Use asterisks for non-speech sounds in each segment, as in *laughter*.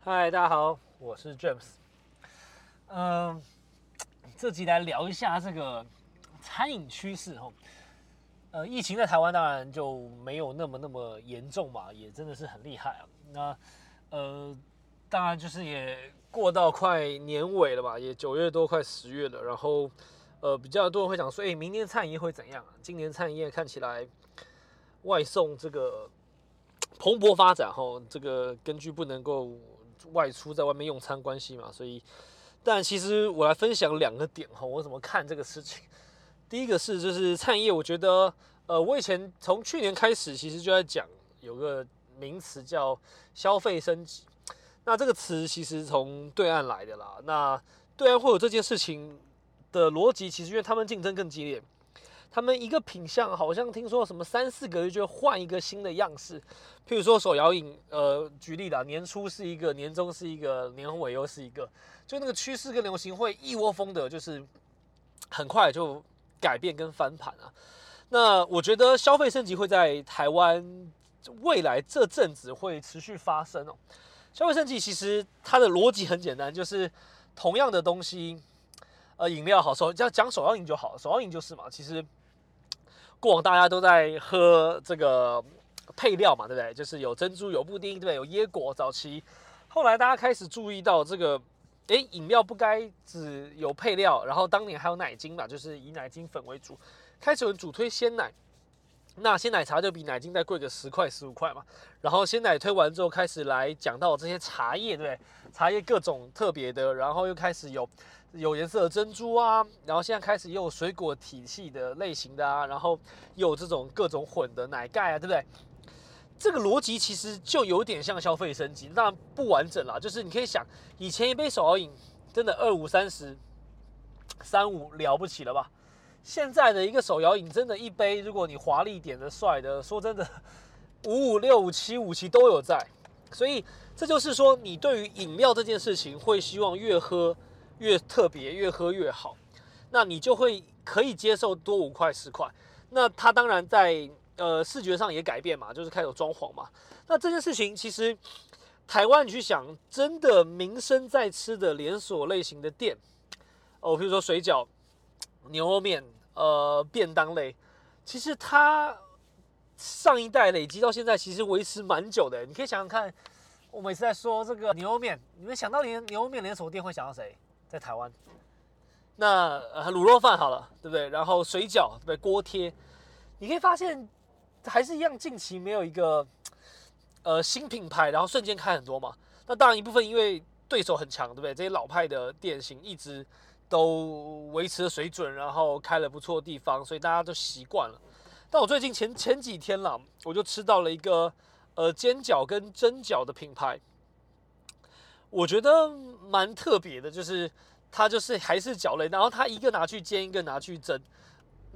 嗨，大家好，我是 James。嗯，这集来聊一下这个餐饮趋势哈。呃，疫情在台湾当然就没有那么那么严重嘛，也真的是很厉害啊。那呃，当然就是也过到快年尾了吧，也九月多快十月了。然后呃，比较多人会讲说，哎，明年餐饮业会怎样？今年餐饮业看起来外送这个蓬勃发展哈，这个根据不能够外出在外面用餐关系嘛，所以，但其实我来分享两个点哈，我怎么看这个事情。第一个是就是餐饮业，我觉得，呃，我以前从去年开始，其实就在讲有个名词叫消费升级。那这个词其实从对岸来的啦。那对岸会有这件事情的逻辑，其实因为他们竞争更激烈，他们一个品相好像听说什么三四个月就换一个新的样式。譬如说手摇饮，呃，举例的，年初是一个，年终是一个，年尾又是一个，就那个趋势跟流行会一窝蜂的，就是很快就。改变跟翻盘啊，那我觉得消费升级会在台湾未来这阵子会持续发生哦。消费升级其实它的逻辑很简单，就是同样的东西，呃，饮料好，手讲讲手摇饮就好，手摇饮就是嘛。其实过往大家都在喝这个配料嘛，对不对？就是有珍珠，有布丁，对不对？有椰果，早期，后来大家开始注意到这个。哎，饮料不该只有配料，然后当年还有奶精嘛，就是以奶精粉为主。开始有人主推鲜奶，那鲜奶茶就比奶精再贵个十块十五块嘛。然后鲜奶推完之后，开始来讲到这些茶叶，对不对？茶叶各种特别的，然后又开始有有颜色的珍珠啊，然后现在开始又有水果体系的类型的啊，然后有这种各种混的奶盖啊，对不对？这个逻辑其实就有点像消费升级，那不完整啦。就是你可以想，以前一杯手摇饮真的二五三十、三五了不起了吧？现在的一个手摇饮真的一杯，如果你华丽点的、帅的，说真的，五五六五七五七都有在。所以这就是说，你对于饮料这件事情会希望越喝越特别，越喝越好，那你就会可以接受多五块十块。那它当然在。呃，视觉上也改变嘛，就是开始装潢嘛。那这件事情其实，台湾你去想，真的名声在吃的连锁类型的店，哦，比如说水饺、牛肉面、呃，便当类，其实它上一代累积到现在，其实维持蛮久的。你可以想想看，我每次在说这个牛肉面，你们想到连牛肉面连锁店会想到谁？在台湾？那呃卤肉饭好了，对不对？然后水饺，对不对？锅贴，你可以发现。还是一样，近期没有一个呃新品牌，然后瞬间开很多嘛。那当然一部分因为对手很强，对不对？这些老派的店型一直都维持了水准，然后开了不错的地方，所以大家都习惯了。但我最近前前几天啦，我就吃到了一个呃煎饺跟蒸饺的品牌，我觉得蛮特别的，就是它就是还是饺类，然后它一个拿去煎，一个拿去蒸。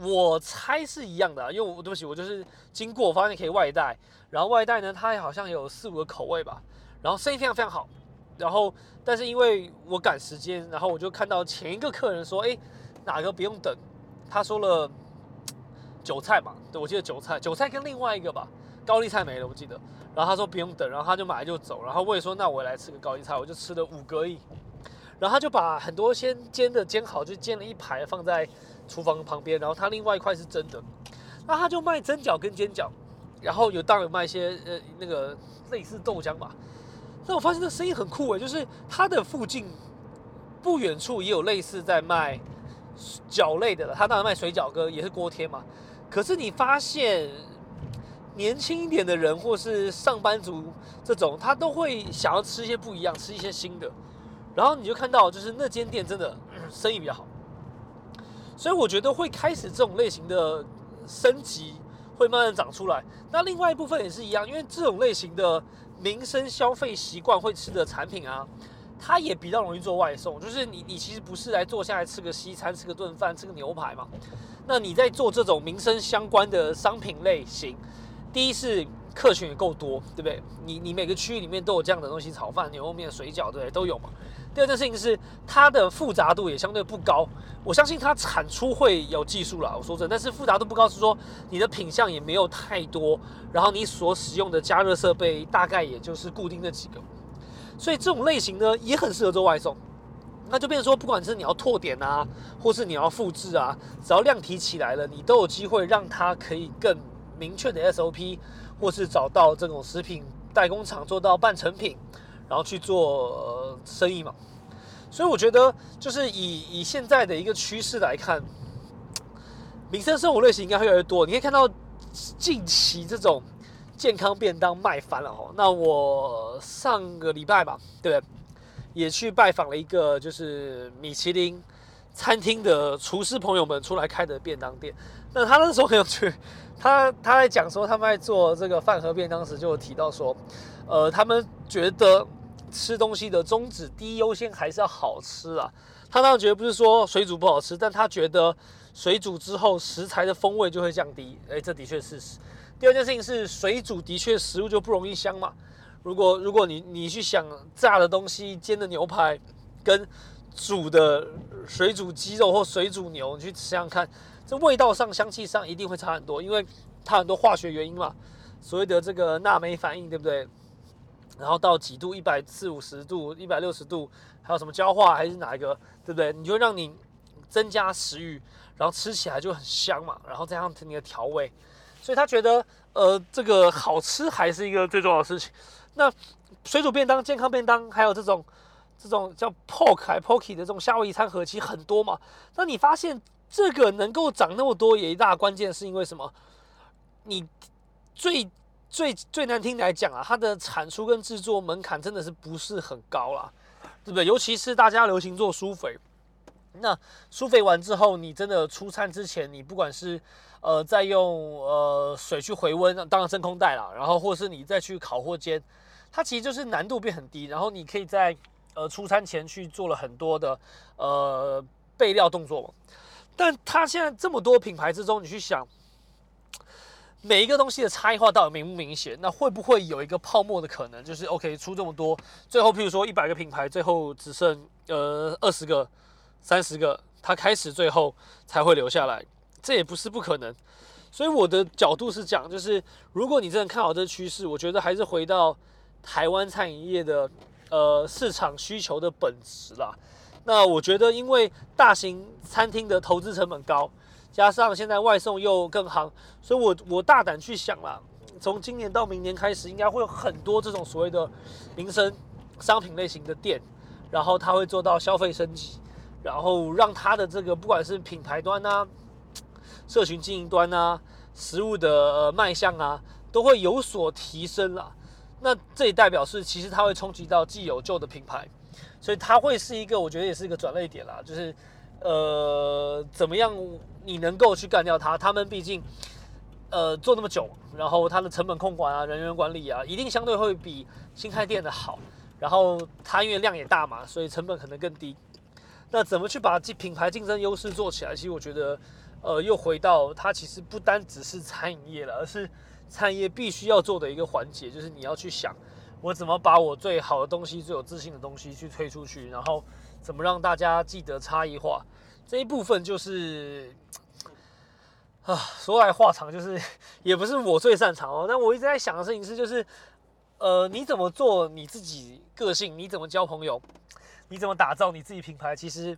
我猜是一样的，因为我对不起，我就是经过我发现可以外带，然后外带呢，它好像有四五个口味吧，然后生意非常非常好，然后但是因为我赶时间，然后我就看到前一个客人说，哎，哪个不用等？他说了韭菜嘛，对我记得韭菜，韭菜跟另外一个吧，高丽菜没了，我记得，然后他说不用等，然后他就买就走，然后我也说那我也来吃个高级菜，我就吃了五个亿，然后他就把很多先煎的煎好，就煎了一排放在。厨房旁边，然后他另外一块是蒸的，那他就卖蒸饺跟煎饺，然后有当然卖一些呃那个类似豆浆吧。那我发现这生意很酷诶，就是他的附近不远处也有类似在卖饺类的了，他当然卖水饺跟也是锅贴嘛。可是你发现年轻一点的人或是上班族这种，他都会想要吃一些不一样，吃一些新的。然后你就看到就是那间店真的生意比较好。所以我觉得会开始这种类型的升级会慢慢长出来。那另外一部分也是一样，因为这种类型的民生消费习惯会吃的产品啊，它也比较容易做外送。就是你你其实不是来坐下来吃个西餐、吃个顿饭、吃个牛排嘛？那你在做这种民生相关的商品类型，第一是客群也够多，对不对？你你每个区域里面都有这样的东西，炒饭、牛肉面、水饺，对不对？都有嘛。第二件事情是它的复杂度也相对不高，我相信它产出会有技术啦。我说真，但是复杂度不高是说你的品相也没有太多，然后你所使用的加热设备大概也就是固定的几个，所以这种类型呢也很适合做外送。那就变成说，不管是你要拓点啊，或是你要复制啊，只要量提起来了，你都有机会让它可以更明确的 SOP，或是找到这种食品代工厂做到半成品。然后去做生意嘛，所以我觉得就是以以现在的一个趋势来看，民生生活类型应该会越来越多。你可以看到近期这种健康便当卖翻了哦。那我上个礼拜吧，对不对？也去拜访了一个就是米其林餐厅的厨师朋友们出来开的便当店。那他那时候很有趣，他 *laughs* 他在讲说他们在做这个饭盒便当时就有提到说，呃，他们觉得。吃东西的宗旨，第一优先还是要好吃啊。他当然觉得不是说水煮不好吃，但他觉得水煮之后食材的风味就会降低。哎，这的确是。第二件事情是水煮的确食物就不容易香嘛。如果如果你你去想炸的东西、煎的牛排，跟煮的水煮鸡肉或水煮牛，你去想想看，这味道上、香气上一定会差很多，因为它很多化学原因嘛，所谓的这个钠镁反应，对不对？然后到几度，一百四五十度、一百六十度，还有什么焦化还是哪一个，对不对？你就让你增加食欲，然后吃起来就很香嘛。然后再上你的调味，所以他觉得，呃，这个好吃还是一个最重要的事情。那水煮便当、健康便当，还有这种这种叫 pork 还 porky 的这种夏威夷餐盒，其实很多嘛。那你发现这个能够涨那么多，也一大关键是因为什么？你最。最最难听来讲啊，它的产出跟制作门槛真的是不是很高啦，对不对？尤其是大家流行做苏肥，那苏肥完之后，你真的出餐之前，你不管是呃再用呃水去回温，当然真空袋啦，然后或是你再去烤或煎，它其实就是难度变很低，然后你可以在呃出餐前去做了很多的呃备料动作嘛。但它现在这么多品牌之中，你去想。每一个东西的差异化到底明不明显？那会不会有一个泡沫的可能？就是 OK 出这么多，最后譬如说一百个品牌，最后只剩呃二十个、三十个，它开始最后才会留下来，这也不是不可能。所以我的角度是讲，就是如果你真的看好这趋势，我觉得还是回到台湾餐饮业的呃市场需求的本质啦。那我觉得，因为大型餐厅的投资成本高。加上现在外送又更行，所以我我大胆去想了，从今年到明年开始，应该会有很多这种所谓的民生商品类型的店，然后它会做到消费升级，然后让它的这个不管是品牌端啊、社群经营端啊、食物的卖相啊，都会有所提升了。那这也代表是其实它会冲击到既有旧的品牌，所以它会是一个我觉得也是一个转类点啦，就是呃怎么样？你能够去干掉它，他们毕竟，呃，做那么久，然后它的成本控管啊、人员管理啊，一定相对会比新开店的好。然后它因为量也大嘛，所以成本可能更低。那怎么去把品牌竞争优势做起来？其实我觉得，呃，又回到它其实不单只是餐饮业了，而是产业必须要做的一个环节，就是你要去想，我怎么把我最好的东西、最有自信的东西去推出去，然后怎么让大家记得差异化。这一部分就是啊，说来话长，就是 *laughs* 也不是我最擅长哦。但我一直在想的事情是，就是呃，你怎么做你自己个性？你怎么交朋友？你怎么打造你自己品牌？其实。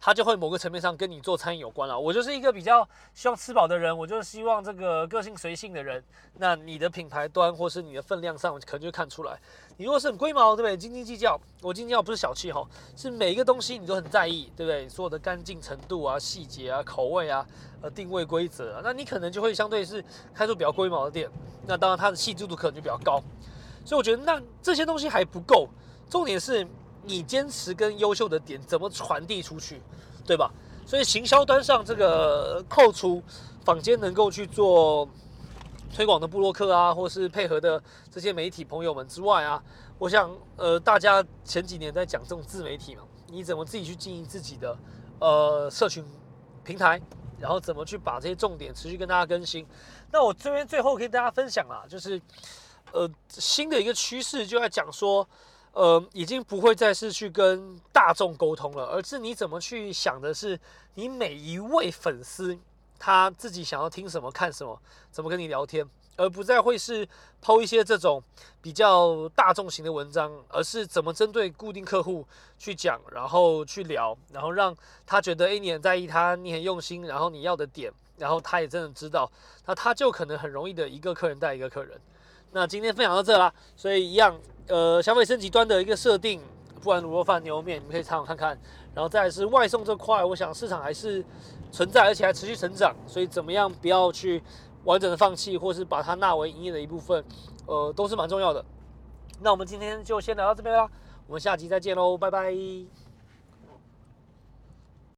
它就会某个层面上跟你做餐饮有关了。我就是一个比较希望吃饱的人，我就希望这个个性随性的人。那你的品牌端或是你的分量上，可能就看出来。你如果是很龟毛，对不对？斤斤计较，我斤斤计较不是小气哈，是每一个东西你都很在意，对不对？所有的干净程度啊、细节啊、口味啊、呃定位规则啊，那你可能就会相对是开出比较龟毛的店。那当然它的细致度可能就比较高。所以我觉得那这些东西还不够，重点是。你坚持跟优秀的点怎么传递出去，对吧？所以行销端上这个扣除坊间能够去做推广的布洛克啊，或是配合的这些媒体朋友们之外啊，我想呃，大家前几年在讲这种自媒体嘛，你怎么自己去经营自己的呃社群平台，然后怎么去把这些重点持续跟大家更新？那我这边最后跟大家分享啦，就是呃新的一个趋势就在讲说，呃已经不会再是去跟大众沟通了，而是你怎么去想的是你每一位粉丝他自己想要听什么看什么，怎么跟你聊天。而不再会是抛一些这种比较大众型的文章，而是怎么针对固定客户去讲，然后去聊，然后让他觉得，哎，你很在意他，你很用心，然后你要的点，然后他也真的知道，那他就可能很容易的一个客人带一个客人。那今天分享到这啦，所以一样，呃，消费升级端的一个设定，不然卤肉饭、牛肉面，你们可以参考看看。然后再是外送这块，我想市场还是存在，而且还持续成长，所以怎么样不要去。完整的放弃，或是把它纳为营业的一部分，呃，都是蛮重要的。那我们今天就先聊到这边啦，我们下集再见喽，拜拜。